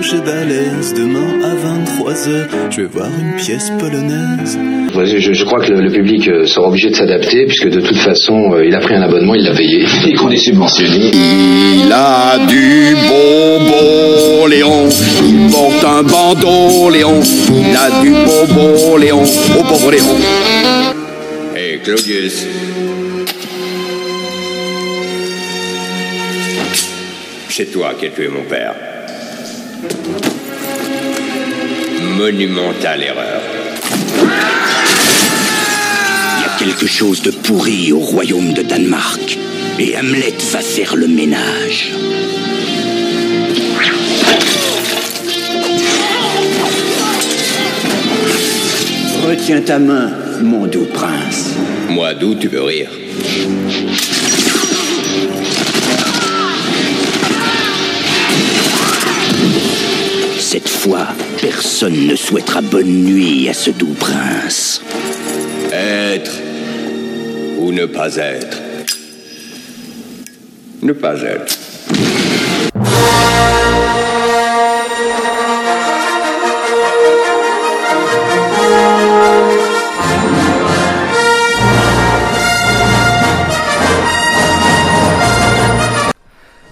gauche balèze. Demain à 23h, je vais voir une pièce polonaise. Je, je crois que le, le public euh, sera obligé de s'adapter puisque de toute façon, euh, il a pris un abonnement, il l'a payé et qu'on est subventionné. Il a du bonbon, Léon. Il porte un bandeau, Léon. Il a du bonbon, Léon. Au pauvre Léon. Hé, Claudius. C'est toi qui as tué mon père. Monumentale erreur. Il y a quelque chose de pourri au royaume de Danemark. Et Hamlet va faire le ménage. Retiens ta main, mon doux prince. Moi, d'où tu veux rire? Fois, personne ne souhaitera bonne nuit à ce doux prince. Être ou ne pas être Ne pas être.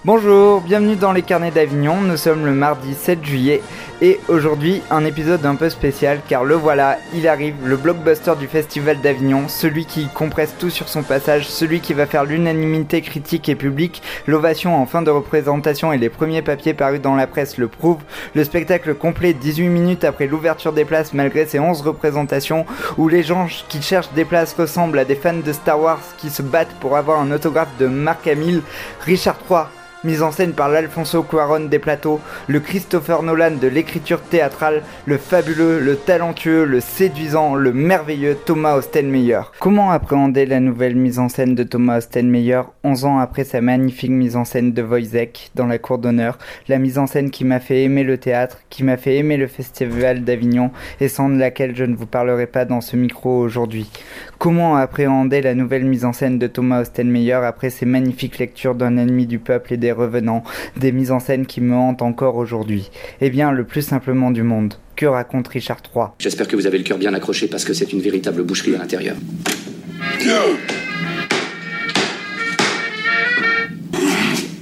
Bonjour, bienvenue dans les carnets d'Avignon, nous sommes le mardi 7 juillet et aujourd'hui un épisode un peu spécial car le voilà, il arrive, le blockbuster du festival d'Avignon, celui qui compresse tout sur son passage, celui qui va faire l'unanimité critique et publique, l'ovation en fin de représentation et les premiers papiers parus dans la presse le prouvent, le spectacle complet 18 minutes après l'ouverture des places malgré ses 11 représentations où les gens qui cherchent des places ressemblent à des fans de Star Wars qui se battent pour avoir un autographe de Mark Hamill, Richard III mise en scène par l'Alfonso Cuaron des plateaux, le Christopher Nolan de l'écriture théâtrale, le fabuleux, le talentueux, le séduisant, le merveilleux Thomas Ostenmeyer. Comment appréhender la nouvelle mise en scène de Thomas Ostenmeyer 11 ans après sa magnifique mise en scène de Wojciech dans la cour d'honneur, la mise en scène qui m'a fait aimer le théâtre, qui m'a fait aimer le festival d'Avignon et sans laquelle je ne vous parlerai pas dans ce micro aujourd'hui. Comment appréhender la nouvelle mise en scène de Thomas Ostenmeyer après ses magnifiques lectures d'un ennemi du peuple et des revenants, des mises en scène qui me hantent encore aujourd'hui Eh bien, le plus simplement du monde. Que raconte Richard III J'espère que vous avez le cœur bien accroché parce que c'est une véritable boucherie à l'intérieur.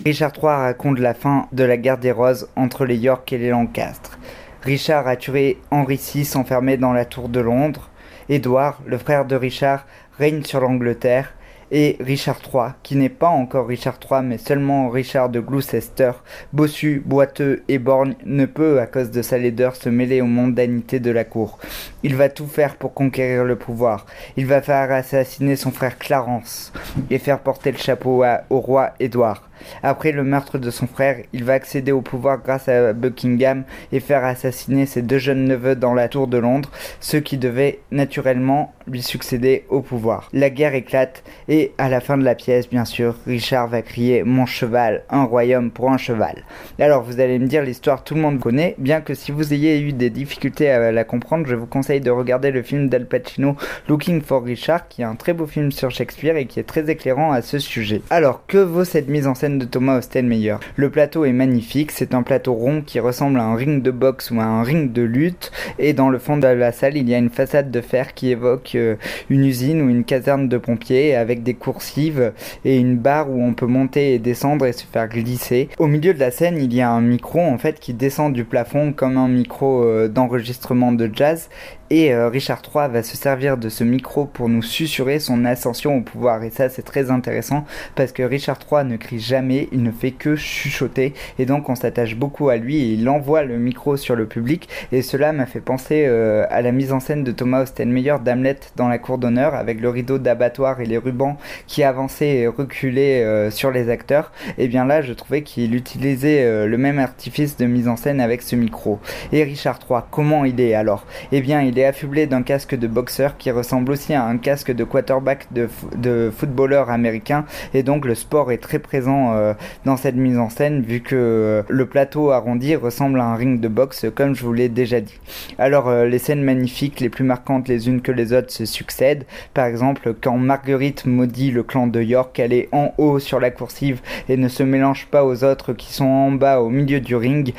Richard III raconte la fin de la guerre des roses entre les York et les Lancastre. Richard a tué Henri VI enfermé dans la tour de Londres. Édouard, le frère de Richard, règne sur l'Angleterre et Richard III, qui n'est pas encore Richard III mais seulement Richard de Gloucester, bossu, boiteux et borgne, ne peut, à cause de sa laideur, se mêler aux mondanités de la cour. Il va tout faire pour conquérir le pouvoir. Il va faire assassiner son frère Clarence et faire porter le chapeau à- au roi Édouard. Après le meurtre de son frère, il va accéder au pouvoir grâce à Buckingham et faire assassiner ses deux jeunes neveux dans la tour de Londres, ceux qui devaient naturellement lui succéder au pouvoir. La guerre éclate et à la fin de la pièce, bien sûr, Richard va crier Mon cheval, un royaume pour un cheval. Alors vous allez me dire l'histoire tout le monde connaît, bien que si vous ayez eu des difficultés à la comprendre, je vous conseille de regarder le film d'Al Pacino Looking for Richard, qui est un très beau film sur Shakespeare et qui est très éclairant à ce sujet. Alors que vaut cette mise en scène de Thomas Ostenmeyer Le plateau est magnifique, c'est un plateau rond qui ressemble à un ring de boxe ou à un ring de lutte, et dans le fond de la salle, il y a une façade de fer qui évoque euh, une usine ou une caserne de pompiers avec des coursives et une barre où on peut monter et descendre et se faire glisser. Au milieu de la scène, il y a un micro en fait qui descend du plafond comme un micro euh, d'enregistrement de jazz et euh, Richard III va se servir de ce micro pour nous susurrer son ascension au pouvoir. Et ça, c'est très intéressant parce que Richard III ne crie jamais, il ne fait que chuchoter. Et donc, on s'attache beaucoup à lui et il envoie le micro sur le public. Et cela m'a fait penser euh, à la mise en scène de Thomas Ostenmeyer d'Hamlet dans la cour d'honneur avec le rideau d'abattoir et les rubans qui avançaient et reculaient euh, sur les acteurs. Et bien là, je trouvais qu'il utilisait le même artifice de mise en scène avec ce micro. Et Richard III, comment il est alors? Eh bien, il est affublé d'un casque de boxeur qui ressemble aussi à un casque de quarterback de footballeur américain. Et donc, le sport est très présent euh, dans cette mise en scène vu que euh, le plateau arrondi ressemble à un ring de boxe, comme je vous l'ai déjà dit. Alors, euh, les scènes magnifiques, les plus marquantes les unes que les autres se succèdent. Par exemple, quand Marguerite maudit le clan de York, elle est en haut sur la coursive et ne se mélange pas aux autres qui sont en bas au milieu du ring.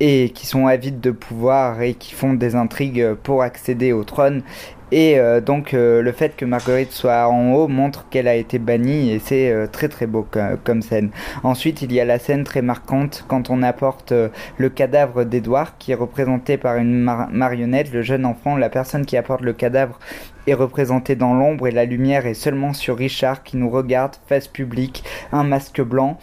Et qui sont avides de pouvoir et qui font des intrigues pour accéder au trône. Et euh, donc euh, le fait que Marguerite soit en haut montre qu'elle a été bannie et c'est euh, très très beau comme, scène. Ensuite il y a la scène très marquante quand on apporte le cadavre d'Edouard qui est représenté par une marionnette, le jeune enfant, la personne qui apporte le cadavre est représentée dans l'ombre et la lumière est seulement sur Richard qui nous regarde face publique, un masque blanc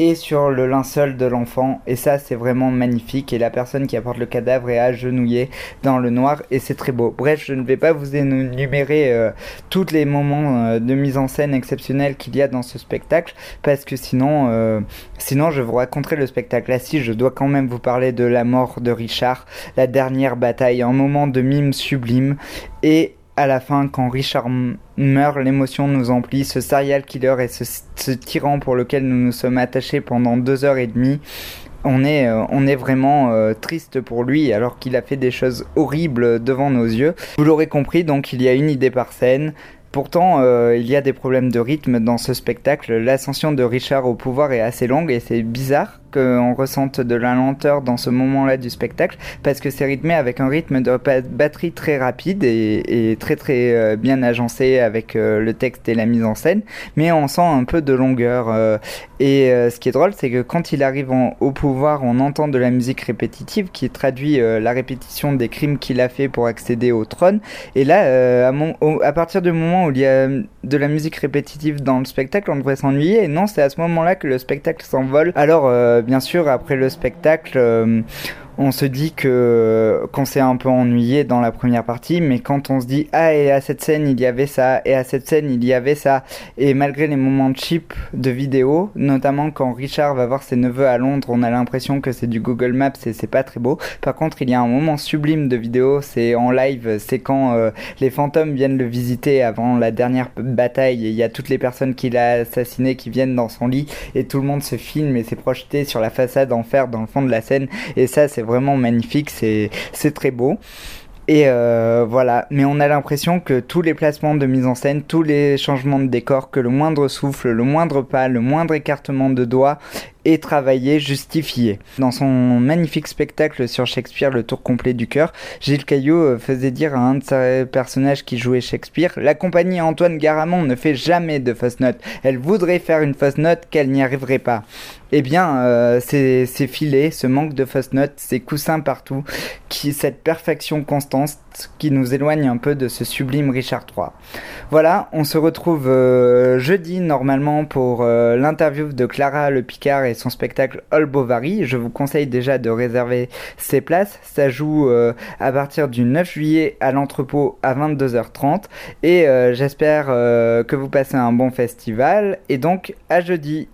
et sur le linceul de l'enfant. Et ça, c'est vraiment magnifique. Et la personne qui apporte le cadavre est agenouillée dans le noir et c'est très beau. Bref, je ne vais pas vous énumérer euh, tous les moments euh, de mise en scène exceptionnels qu'il y a dans ce spectacle parce que sinon, euh, sinon je vous raconterai le spectacle. Là, si, je dois quand même vous parler de la mort de Richard, la dernière bataille, un moment de mime sublime et à la fin, quand Richard meurt, l'émotion nous emplit, ce serial killer et ce, tyran pour lequel nous nous sommes attachés pendant deux heures et demie, on est, euh, on est vraiment euh, triste pour lui alors qu'il a fait des choses horribles devant nos yeux. Vous l'aurez compris, donc il y a une idée par scène. Pourtant, euh, il y a des problèmes de rythme dans ce spectacle. L'ascension de Richard au pouvoir est assez longue et c'est bizarre qu'on ressente de la lenteur dans ce moment-là du spectacle parce que c'est rythmé avec un rythme de batterie très rapide et, très très euh, bien agencé avec euh, le texte et la mise en scène mais on sent un peu de longueur euh, et ce qui est drôle c'est que quand il arrive au pouvoir on entend de la musique répétitive qui traduit la répétition des crimes qu'il a fait pour accéder au trône et là à, à partir du moment où il y a de la musique répétitive dans le spectacle on devrait s'ennuyer et non c'est à ce moment-là que le spectacle s'envole. Alors bien sûr, après le spectacle, euh, on se dit que qu'on s'est un peu ennuyé dans la première partie, mais quand on se dit ah et à cette scène il y avait ça et à cette scène il y avait ça et malgré les moments cheap de vidéo, notamment quand Richard va voir ses neveux à Londres, on a l'impression que c'est du Google Maps et c'est pas très beau. Par contre, il y a un moment sublime de vidéo, c'est en live, c'est quand euh, les fantômes viennent le visiter avant la dernière bataille et il y a toutes les personnes qu'il a assassinées qui viennent dans son lit et tout le monde se filme et s'est projeté sur la façade en fer dans le fond de la scène et ça c'est vraiment magnifique, c'est très beau. Et euh, voilà, mais on a l'impression que tous les placements de mise en scène, tous les changements de décor, que le moindre souffle, le moindre pas, le moindre écartement de doigts et travaillé, justifié. Dans son magnifique spectacle sur Shakespeare, Le Tour complet du cœur, Gilles Caillot euh, faisait dire à un de ses personnages qui jouait Shakespeare La compagnie Antoine Garamond ne fait jamais de fausse note. Elle voudrait faire une fausse note qu'elle n'y arriverait pas. Eh bien, euh, ces, filets, ce manque de fausse note, ces coussins partout, qui, cette perfection constante qui nous éloigne un peu de ce sublime Richard III. Voilà, on se retrouve euh, jeudi normalement pour l'interview de Clara Le Picard et son spectacle All Bovary. Je vous conseille déjà de réserver ses places. Ça joue euh, à partir du 9 juillet à l'entrepôt à 22h30 et euh, j'espère euh, que vous passez un bon festival et donc à jeudi.